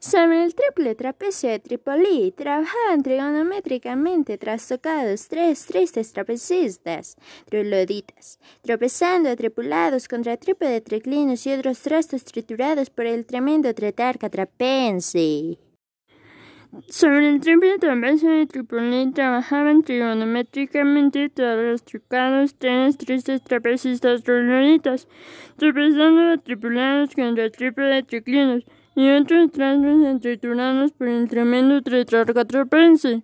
Sobre el triple trapecio de Trípoli trabajaban trigonométricamente trastocados tres tristes trapecistas, triloditas, tropezando tripulados contra de triclinos y otros trastos triturados por el tremendo tretarca trapense. Sobre el triple trapecio de Trípoli trabajaban trigonométricamente trastocados tres tristes trapecistas triloditas, tropezando tripulados contra de triclinos y otros trazos triturados por el tremendo tetrarca trapense.